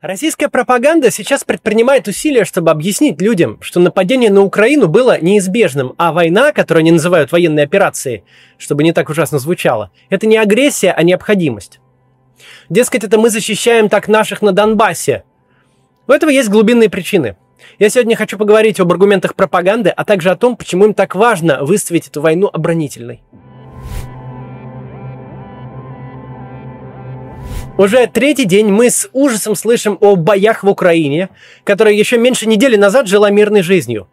Российская пропаганда сейчас предпринимает усилия, чтобы объяснить людям, что нападение на Украину было неизбежным, а война, которую они называют военной операцией, чтобы не так ужасно звучало, это не агрессия, а необходимость. Дескать, это мы защищаем так наших на Донбассе. У этого есть глубинные причины. Я сегодня хочу поговорить об аргументах пропаганды, а также о том, почему им так важно выставить эту войну оборонительной. Уже третий день мы с ужасом слышим о боях в Украине, которая еще меньше недели назад жила мирной жизнью.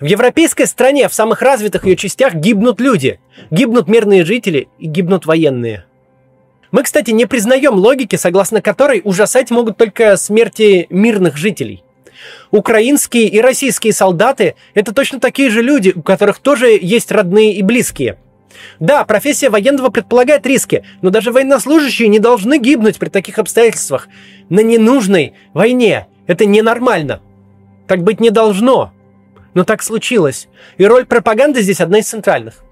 В европейской стране, в самых развитых ее частях гибнут люди, гибнут мирные жители и гибнут военные. Мы, кстати, не признаем логики, согласно которой ужасать могут только смерти мирных жителей. Украинские и российские солдаты – это точно такие же люди, у которых тоже есть родные и близкие – да, профессия военного предполагает риски, но даже военнослужащие не должны гибнуть при таких обстоятельствах. На ненужной войне. Это ненормально. Так быть не должно. Но так случилось. И роль пропаганды здесь одна из центральных.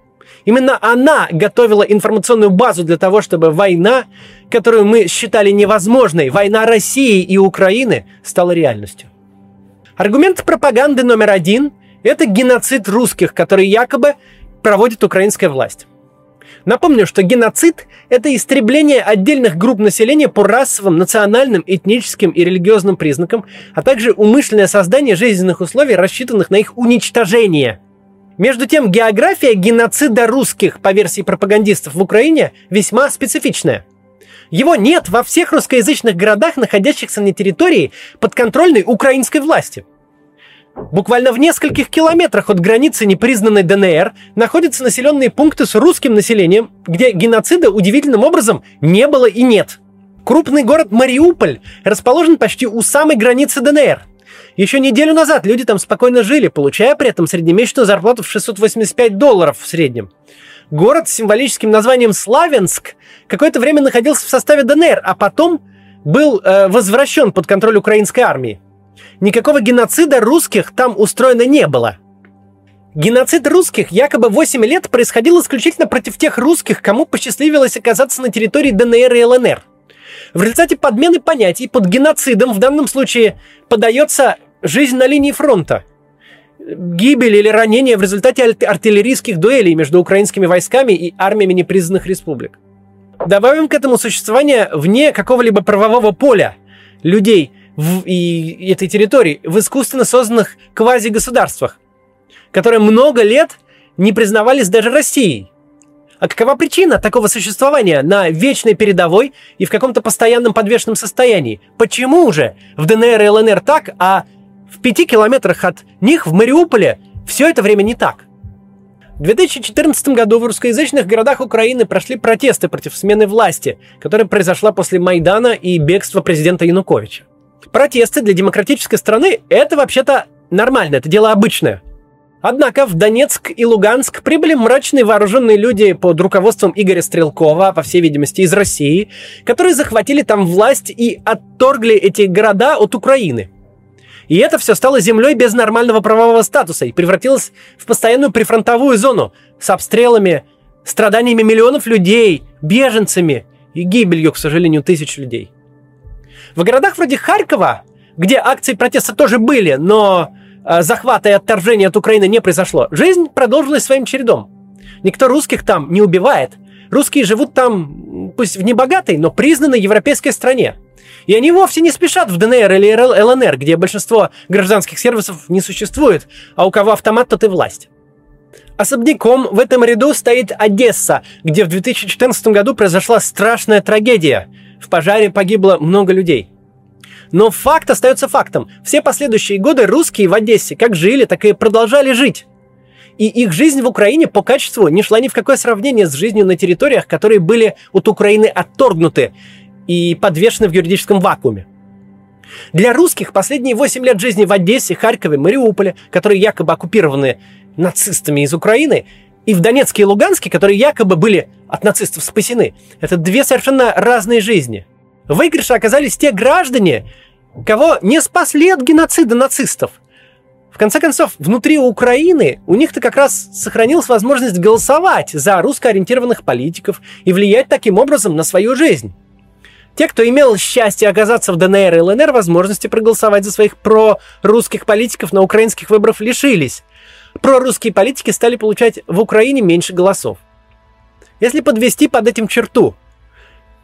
Именно она готовила информационную базу для того, чтобы война, которую мы считали невозможной, война России и Украины, стала реальностью. Аргумент пропаганды номер один – это геноцид русских, который якобы проводит украинская власть. Напомню, что геноцид – это истребление отдельных групп населения по расовым, национальным, этническим и религиозным признакам, а также умышленное создание жизненных условий, рассчитанных на их уничтожение. Между тем, география геноцида русских, по версии пропагандистов в Украине, весьма специфичная. Его нет во всех русскоязычных городах, находящихся на территории подконтрольной украинской власти – Буквально в нескольких километрах от границы непризнанной ДНР находятся населенные пункты с русским населением, где геноцида удивительным образом не было и нет. Крупный город Мариуполь расположен почти у самой границы ДНР. Еще неделю назад люди там спокойно жили, получая при этом среднемесячную зарплату в 685 долларов в среднем. Город с символическим названием Славянск какое-то время находился в составе ДНР, а потом был э, возвращен под контроль украинской армии. Никакого геноцида русских там устроено не было. Геноцид русских якобы 8 лет происходил исключительно против тех русских, кому посчастливилось оказаться на территории ДНР и ЛНР. В результате подмены понятий под геноцидом в данном случае подается жизнь на линии фронта. Гибель или ранение в результате артиллерийских дуэлей между украинскими войсками и армиями непризнанных республик. Добавим к этому существование вне какого-либо правового поля людей, в, и этой территории в искусственно созданных квази-государствах, которые много лет не признавались даже Россией. А какова причина такого существования на вечной передовой и в каком-то постоянном подвешенном состоянии? Почему же в ДНР и ЛНР так, а в пяти километрах от них в Мариуполе все это время не так? В 2014 году в русскоязычных городах Украины прошли протесты против смены власти, которая произошла после Майдана и бегства президента Януковича. Протесты для демократической страны – это вообще-то нормально, это дело обычное. Однако в Донецк и Луганск прибыли мрачные вооруженные люди под руководством Игоря Стрелкова, по всей видимости, из России, которые захватили там власть и отторгли эти города от Украины. И это все стало землей без нормального правового статуса и превратилось в постоянную прифронтовую зону с обстрелами, страданиями миллионов людей, беженцами и гибелью, к сожалению, тысяч людей. В городах вроде Харькова, где акции протеста тоже были, но э, захвата и отторжения от Украины не произошло, жизнь продолжилась своим чередом. Никто русских там не убивает. Русские живут там, пусть в небогатой, но признанной европейской стране. И они вовсе не спешат в ДНР или ЛНР, где большинство гражданских сервисов не существует, а у кого автомат, тот и власть. Особняком в этом ряду стоит Одесса, где в 2014 году произошла страшная трагедия – в пожаре погибло много людей. Но факт остается фактом. Все последующие годы русские в Одессе как жили, так и продолжали жить. И их жизнь в Украине по качеству не шла ни в какое сравнение с жизнью на территориях, которые были от Украины отторгнуты и подвешены в юридическом вакууме. Для русских последние 8 лет жизни в Одессе, Харькове, Мариуполе, которые якобы оккупированы нацистами из Украины, и в Донецке и Луганске, которые якобы были от нацистов спасены. Это две совершенно разные жизни. В выигрыше оказались те граждане, кого не спасли от геноцида нацистов. В конце концов, внутри Украины у них-то как раз сохранилась возможность голосовать за русскоориентированных политиков и влиять таким образом на свою жизнь. Те, кто имел счастье оказаться в ДНР и ЛНР, возможности проголосовать за своих прорусских политиков на украинских выборах лишились. Прорусские политики стали получать в Украине меньше голосов. Если подвести под этим черту,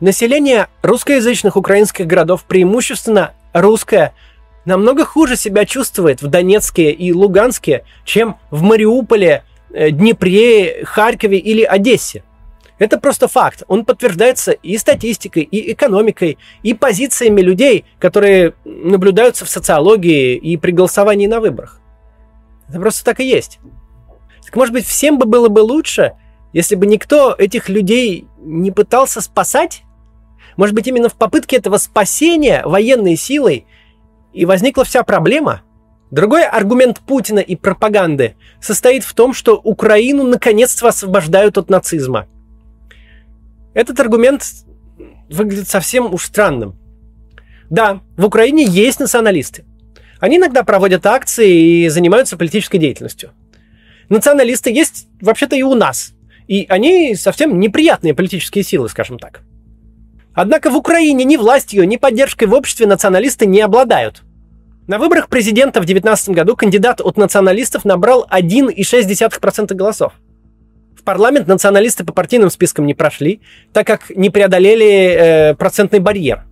население русскоязычных украинских городов преимущественно русское намного хуже себя чувствует в Донецке и Луганске, чем в Мариуполе, э, Днепре, Харькове или Одессе – это просто факт. Он подтверждается и статистикой, и экономикой, и позициями людей, которые наблюдаются в социологии и при голосовании на выборах. Это просто так и есть. Так может быть, всем бы было бы лучше, если бы никто этих людей не пытался спасать? Может быть, именно в попытке этого спасения военной силой и возникла вся проблема? Другой аргумент Путина и пропаганды состоит в том, что Украину наконец-то освобождают от нацизма – этот аргумент выглядит совсем уж странным. Да, в Украине есть националисты. Они иногда проводят акции и занимаются политической деятельностью. Националисты есть вообще-то и у нас. И они совсем неприятные политические силы, скажем так. Однако в Украине ни властью, ни поддержкой в обществе националисты не обладают. На выборах президента в 2019 году кандидат от националистов набрал 1,6% голосов парламент националисты по партийным спискам не прошли, так как не преодолели э, процентный барьер.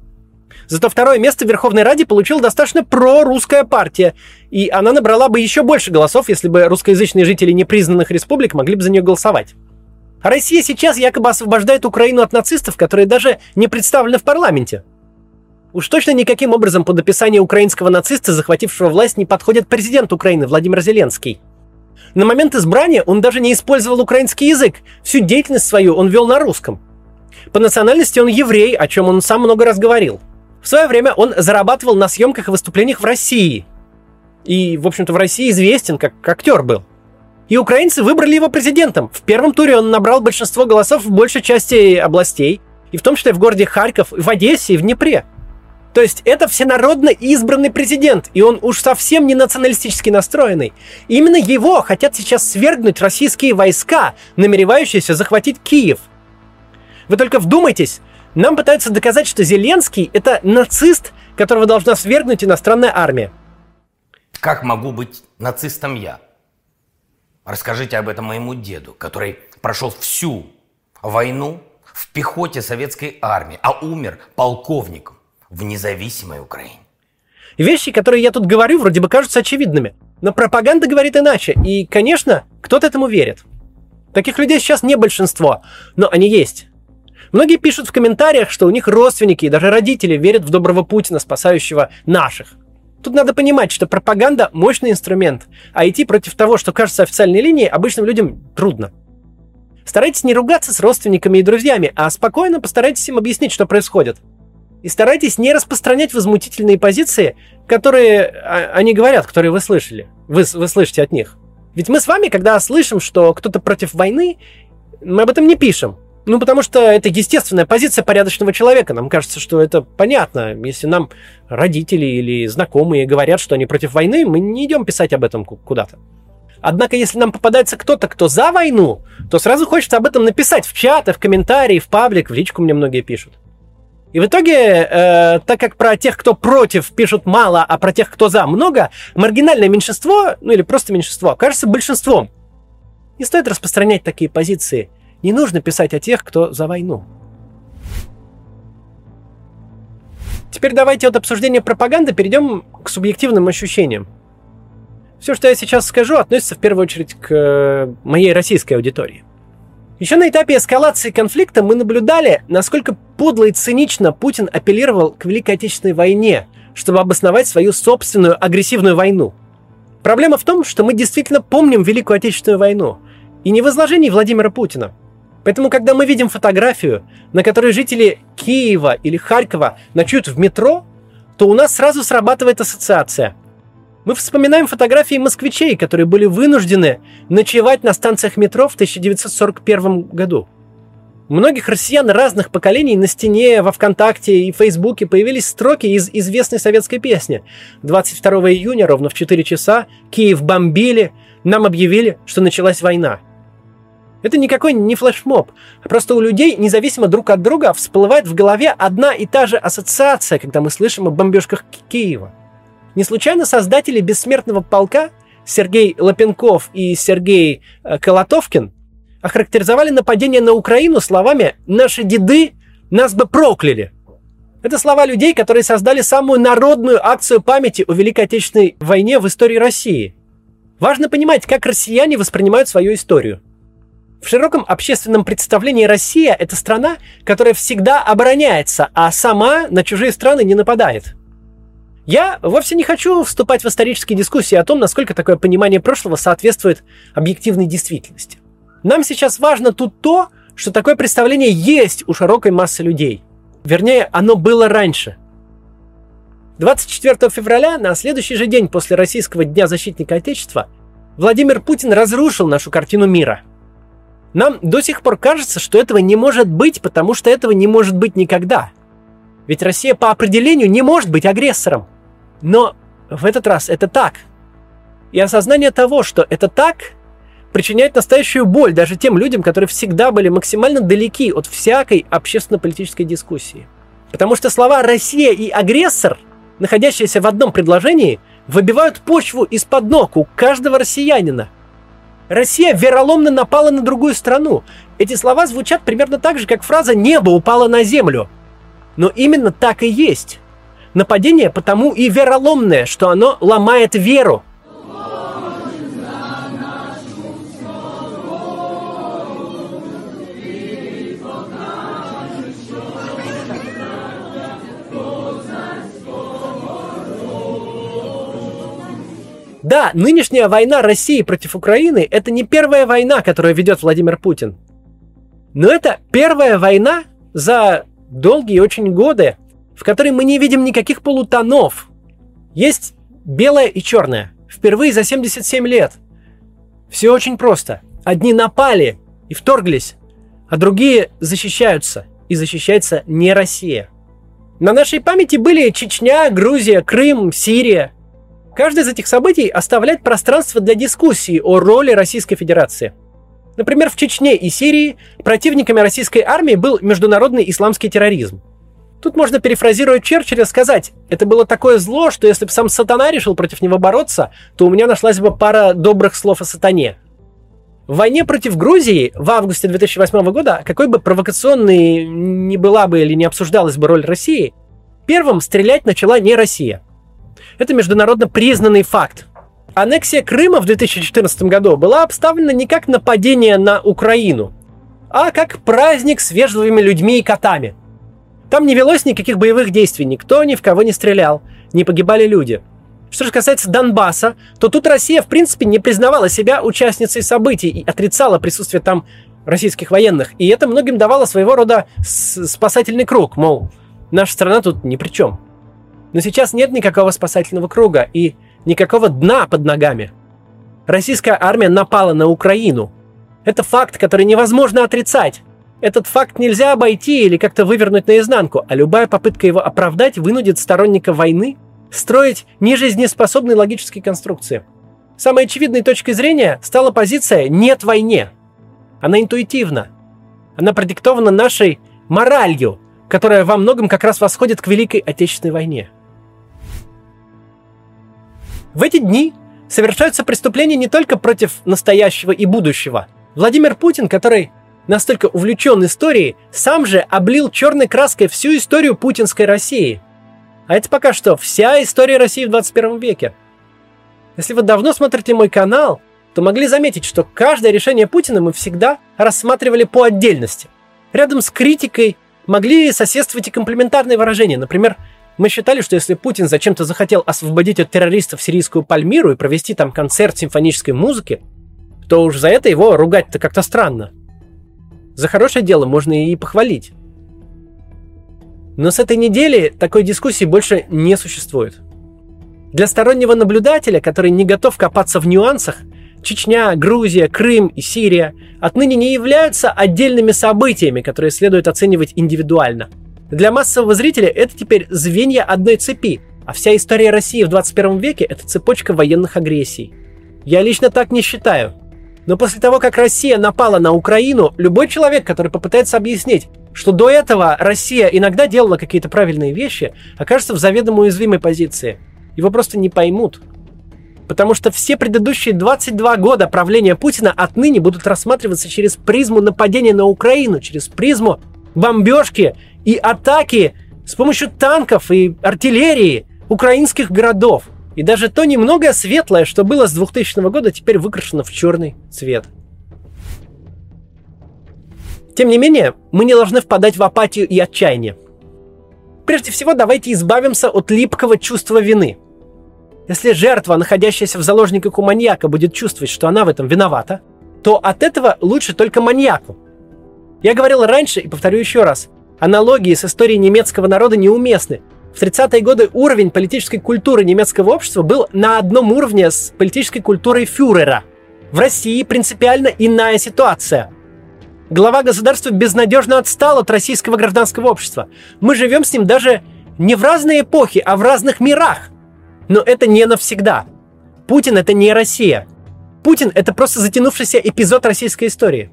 Зато второе место в Верховной Раде получила достаточно прорусская партия, и она набрала бы еще больше голосов, если бы русскоязычные жители непризнанных республик могли бы за нее голосовать. Россия сейчас якобы освобождает Украину от нацистов, которые даже не представлены в парламенте. Уж точно никаким образом под описание украинского нациста, захватившего власть, не подходит президент Украины Владимир Зеленский. На момент избрания он даже не использовал украинский язык. Всю деятельность свою он вел на русском. По национальности он еврей, о чем он сам много раз говорил. В свое время он зарабатывал на съемках и выступлениях в России. И, в общем-то, в России известен как актер был. И украинцы выбрали его президентом. В первом туре он набрал большинство голосов в большей части областей, и в том числе в городе Харьков, в Одессе и в Днепре. То есть это всенародно избранный президент, и он уж совсем не националистически настроенный. Именно его хотят сейчас свергнуть российские войска, намеревающиеся захватить Киев. Вы только вдумайтесь, нам пытаются доказать, что Зеленский – это нацист, которого должна свергнуть иностранная армия. Как могу быть нацистом я? Расскажите об этом моему деду, который прошел всю войну в пехоте советской армии, а умер полковником в независимой Украине. Вещи, которые я тут говорю, вроде бы кажутся очевидными. Но пропаганда говорит иначе. И, конечно, кто-то этому верит. Таких людей сейчас не большинство, но они есть. Многие пишут в комментариях, что у них родственники и даже родители верят в доброго Путина, спасающего наших. Тут надо понимать, что пропаганда – мощный инструмент, а идти против того, что кажется официальной линией, обычным людям трудно. Старайтесь не ругаться с родственниками и друзьями, а спокойно постарайтесь им объяснить, что происходит – и старайтесь не распространять возмутительные позиции, которые а, они говорят, которые вы слышали. Вы, вы слышите от них. Ведь мы с вами, когда слышим, что кто-то против войны, мы об этом не пишем. Ну, потому что это естественная позиция порядочного человека. Нам кажется, что это понятно. Если нам родители или знакомые говорят, что они против войны, мы не идем писать об этом куда-то. Однако, если нам попадается кто-то, кто за войну, то сразу хочется об этом написать в чаты, в комментарии, в паблик, в личку мне многие пишут. И в итоге, э, так как про тех, кто против, пишут мало, а про тех, кто за, много, маргинальное меньшинство, ну или просто меньшинство, кажется большинством. Не стоит распространять такие позиции. Не нужно писать о тех, кто за войну. Теперь давайте от обсуждения пропаганды перейдем к субъективным ощущениям. Все, что я сейчас скажу, относится в первую очередь к э, моей российской аудитории. Еще на этапе эскалации конфликта мы наблюдали, насколько подло и цинично Путин апеллировал к Великой Отечественной войне, чтобы обосновать свою собственную агрессивную войну. Проблема в том, что мы действительно помним Великую Отечественную войну, и не в изложении Владимира Путина. Поэтому, когда мы видим фотографию, на которой жители Киева или Харькова ночуют в метро, то у нас сразу срабатывает ассоциация. Мы вспоминаем фотографии москвичей, которые были вынуждены ночевать на станциях метро в 1941 году. Многих россиян разных поколений на стене, во ВКонтакте и Фейсбуке появились строки из известной советской песни. 22 июня, ровно в 4 часа, Киев бомбили, нам объявили, что началась война. Это никакой не флешмоб, просто у людей, независимо друг от друга, всплывает в голове одна и та же ассоциация, когда мы слышим о бомбежках Киева. Не случайно создатели «Бессмертного полка» Сергей Лапенков и Сергей э, Колотовкин охарактеризовали нападение на Украину словами «наши деды нас бы прокляли». Это слова людей, которые создали самую народную акцию памяти о Великой Отечественной войне в истории России. Важно понимать, как россияне воспринимают свою историю. В широком общественном представлении Россия – это страна, которая всегда обороняется, а сама на чужие страны не нападает. Я вовсе не хочу вступать в исторические дискуссии о том, насколько такое понимание прошлого соответствует объективной действительности. Нам сейчас важно тут то, что такое представление есть у широкой массы людей – Вернее, оно было раньше. 24 февраля, на следующий же день после Российского Дня Защитника Отечества, Владимир Путин разрушил нашу картину мира. Нам до сих пор кажется, что этого не может быть, потому что этого не может быть никогда. Ведь Россия по определению не может быть агрессором. Но в этот раз это так. И осознание того, что это так, причиняет настоящую боль даже тем людям, которые всегда были максимально далеки от всякой общественно-политической дискуссии. Потому что слова «Россия» и «агрессор», находящиеся в одном предложении, выбивают почву из-под ног у каждого россиянина. Россия вероломно напала на другую страну. Эти слова звучат примерно так же, как фраза «небо упало на землю». Но именно так и есть. Нападение потому и вероломное, что оно ломает веру – Да, нынешняя война России против Украины – это не первая война, которую ведет Владимир Путин. Но это первая война за долгие очень годы, в которой мы не видим никаких полутонов. Есть белое и черное. Впервые за 77 лет. Все очень просто. Одни напали и вторглись, а другие защищаются. И защищается не Россия. На нашей памяти были Чечня, Грузия, Крым, Сирия – Каждое из этих событий оставляет пространство для дискуссии о роли Российской Федерации. Например, в Чечне и Сирии противниками российской армии был международный исламский терроризм. Тут можно перефразировать Черчилля сказать, это было такое зло, что если бы сам сатана решил против него бороться, то у меня нашлась бы пара добрых слов о сатане. В войне против Грузии в августе 2008 года, какой бы провокационной ни была бы или не обсуждалась бы роль России, первым стрелять начала не Россия – это международно признанный факт. Аннексия Крыма в 2014 году была обставлена не как нападение на Украину, а как праздник с вежливыми людьми и котами. Там не велось никаких боевых действий, никто ни в кого не стрелял, не погибали люди. Что же касается Донбасса, то тут Россия в принципе не признавала себя участницей событий и отрицала присутствие там российских военных. И это многим давало своего рода спасательный круг, мол, наша страна тут ни при чем. Но сейчас нет никакого спасательного круга и никакого дна под ногами. Российская армия напала на Украину. Это факт, который невозможно отрицать. Этот факт нельзя обойти или как-то вывернуть наизнанку, а любая попытка его оправдать вынудит сторонника войны строить нежизнеспособные логические конструкции. Самой очевидной точкой зрения стала позиция «нет войне». Она интуитивна. Она продиктована нашей моралью, которая во многом как раз восходит к Великой Отечественной войне. В эти дни совершаются преступления не только против настоящего и будущего. Владимир Путин, который настолько увлечен историей, сам же облил черной краской всю историю путинской России. А это пока что вся история России в 21 веке. Если вы давно смотрите мой канал, то могли заметить, что каждое решение Путина мы всегда рассматривали по отдельности. Рядом с критикой могли соседствовать и комплементарные выражения. Например, мы считали, что если Путин зачем-то захотел освободить от террористов сирийскую Пальмиру и провести там концерт симфонической музыки, то уж за это его ругать-то как-то странно. За хорошее дело можно и похвалить. Но с этой недели такой дискуссии больше не существует. Для стороннего наблюдателя, который не готов копаться в нюансах, Чечня, Грузия, Крым и Сирия отныне не являются отдельными событиями, которые следует оценивать индивидуально – для массового зрителя это теперь звенья одной цепи, а вся история России в 21 веке – это цепочка военных агрессий. Я лично так не считаю. Но после того, как Россия напала на Украину, любой человек, который попытается объяснить, что до этого Россия иногда делала какие-то правильные вещи, окажется в заведомо уязвимой позиции. Его просто не поймут. Потому что все предыдущие 22 года правления Путина отныне будут рассматриваться через призму нападения на Украину, через призму бомбежки и атаки с помощью танков и артиллерии украинских городов. И даже то немногое светлое, что было с 2000 года, теперь выкрашено в черный цвет. Тем не менее, мы не должны впадать в апатию и отчаяние. Прежде всего, давайте избавимся от липкого чувства вины. Если жертва, находящаяся в заложниках у маньяка, будет чувствовать, что она в этом виновата, то от этого лучше только маньяку. Я говорил раньше и повторю еще раз. Аналогии с историей немецкого народа неуместны. В 30-е годы уровень политической культуры немецкого общества был на одном уровне с политической культурой фюрера. В России принципиально иная ситуация. Глава государства безнадежно отстал от российского гражданского общества. Мы живем с ним даже не в разные эпохи, а в разных мирах. Но это не навсегда. Путин это не Россия. Путин это просто затянувшийся эпизод российской истории.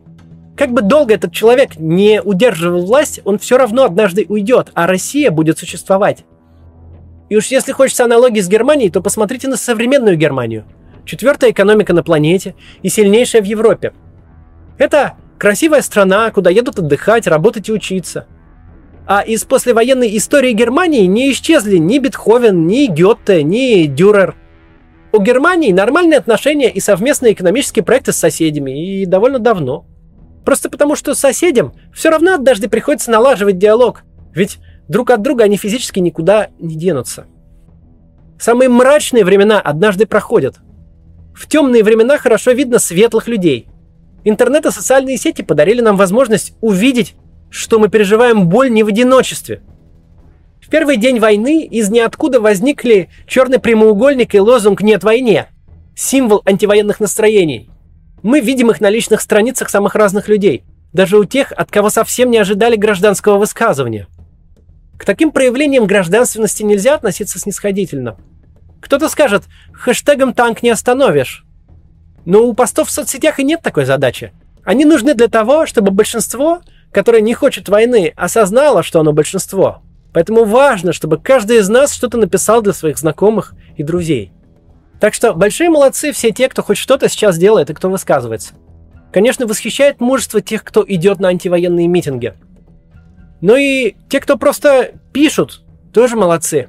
Как бы долго этот человек не удерживал власть, он все равно однажды уйдет, а Россия будет существовать. И уж если хочется аналогии с Германией, то посмотрите на современную Германию. Четвертая экономика на планете и сильнейшая в Европе. Это красивая страна, куда едут отдыхать, работать и учиться. А из послевоенной истории Германии не исчезли ни Бетховен, ни Гетте, ни Дюрер. У Германии нормальные отношения и совместные экономические проекты с соседями, и довольно давно – Просто потому, что соседям все равно однажды приходится налаживать диалог, ведь друг от друга они физически никуда не денутся. Самые мрачные времена однажды проходят. В темные времена хорошо видно светлых людей. Интернет и социальные сети подарили нам возможность увидеть, что мы переживаем боль не в одиночестве. В первый день войны из ниоткуда возникли черный прямоугольник и лозунг «Нет войне», символ антивоенных настроений – мы видим их на личных страницах самых разных людей, даже у тех, от кого совсем не ожидали гражданского высказывания. К таким проявлениям гражданственности нельзя относиться снисходительно. Кто-то скажет, хэштегом танк не остановишь. Но у постов в соцсетях и нет такой задачи. Они нужны для того, чтобы большинство, которое не хочет войны, осознало, что оно большинство. Поэтому важно, чтобы каждый из нас что-то написал для своих знакомых и друзей. Так что большие молодцы все те, кто хоть что-то сейчас делает и кто высказывается. Конечно, восхищает мужество тех, кто идет на антивоенные митинги. Но и те, кто просто пишут, тоже молодцы.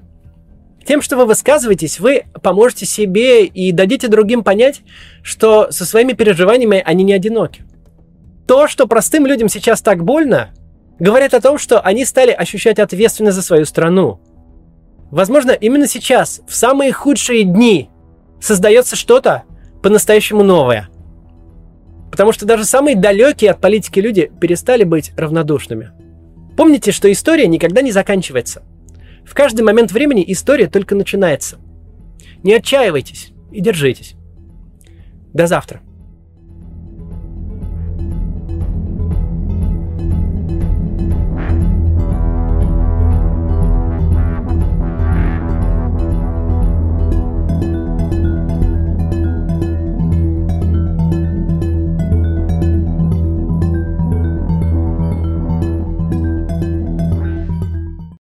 Тем, что вы высказываетесь, вы поможете себе и дадите другим понять, что со своими переживаниями они не одиноки. То, что простым людям сейчас так больно, говорит о том, что они стали ощущать ответственность за свою страну. Возможно, именно сейчас, в самые худшие дни создается что-то по-настоящему новое. Потому что даже самые далекие от политики люди перестали быть равнодушными. Помните, что история никогда не заканчивается. В каждый момент времени история только начинается. Не отчаивайтесь и держитесь. До завтра.